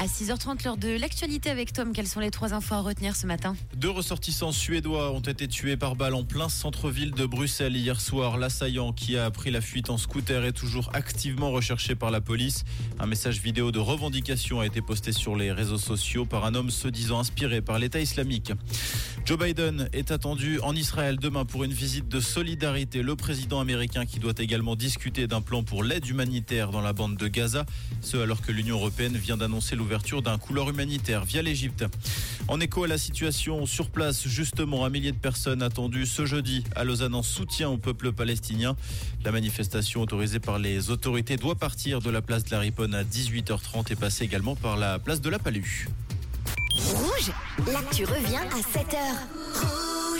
À 6h30, l'heure de l'actualité avec Tom, quelles sont les trois infos à retenir ce matin Deux ressortissants suédois ont été tués par balle en plein centre-ville de Bruxelles hier soir. L'assaillant qui a pris la fuite en scooter est toujours activement recherché par la police. Un message vidéo de revendication a été posté sur les réseaux sociaux par un homme se disant inspiré par l'État islamique. Joe Biden est attendu en Israël demain pour une visite de solidarité. Le président américain qui doit également discuter d'un plan pour l'aide humanitaire dans la bande de Gaza. Ce alors que l'Union européenne vient d'annoncer l'ouverture d'un couloir humanitaire via l'Égypte. En écho à la situation sur place, justement, un millier de personnes attendues ce jeudi à Lausanne en soutien au peuple palestinien. La manifestation autorisée par les autorités doit partir de la place de la Riponne à 18h30 et passer également par la place de la Palue. Rouge, l'actu revient à 7h.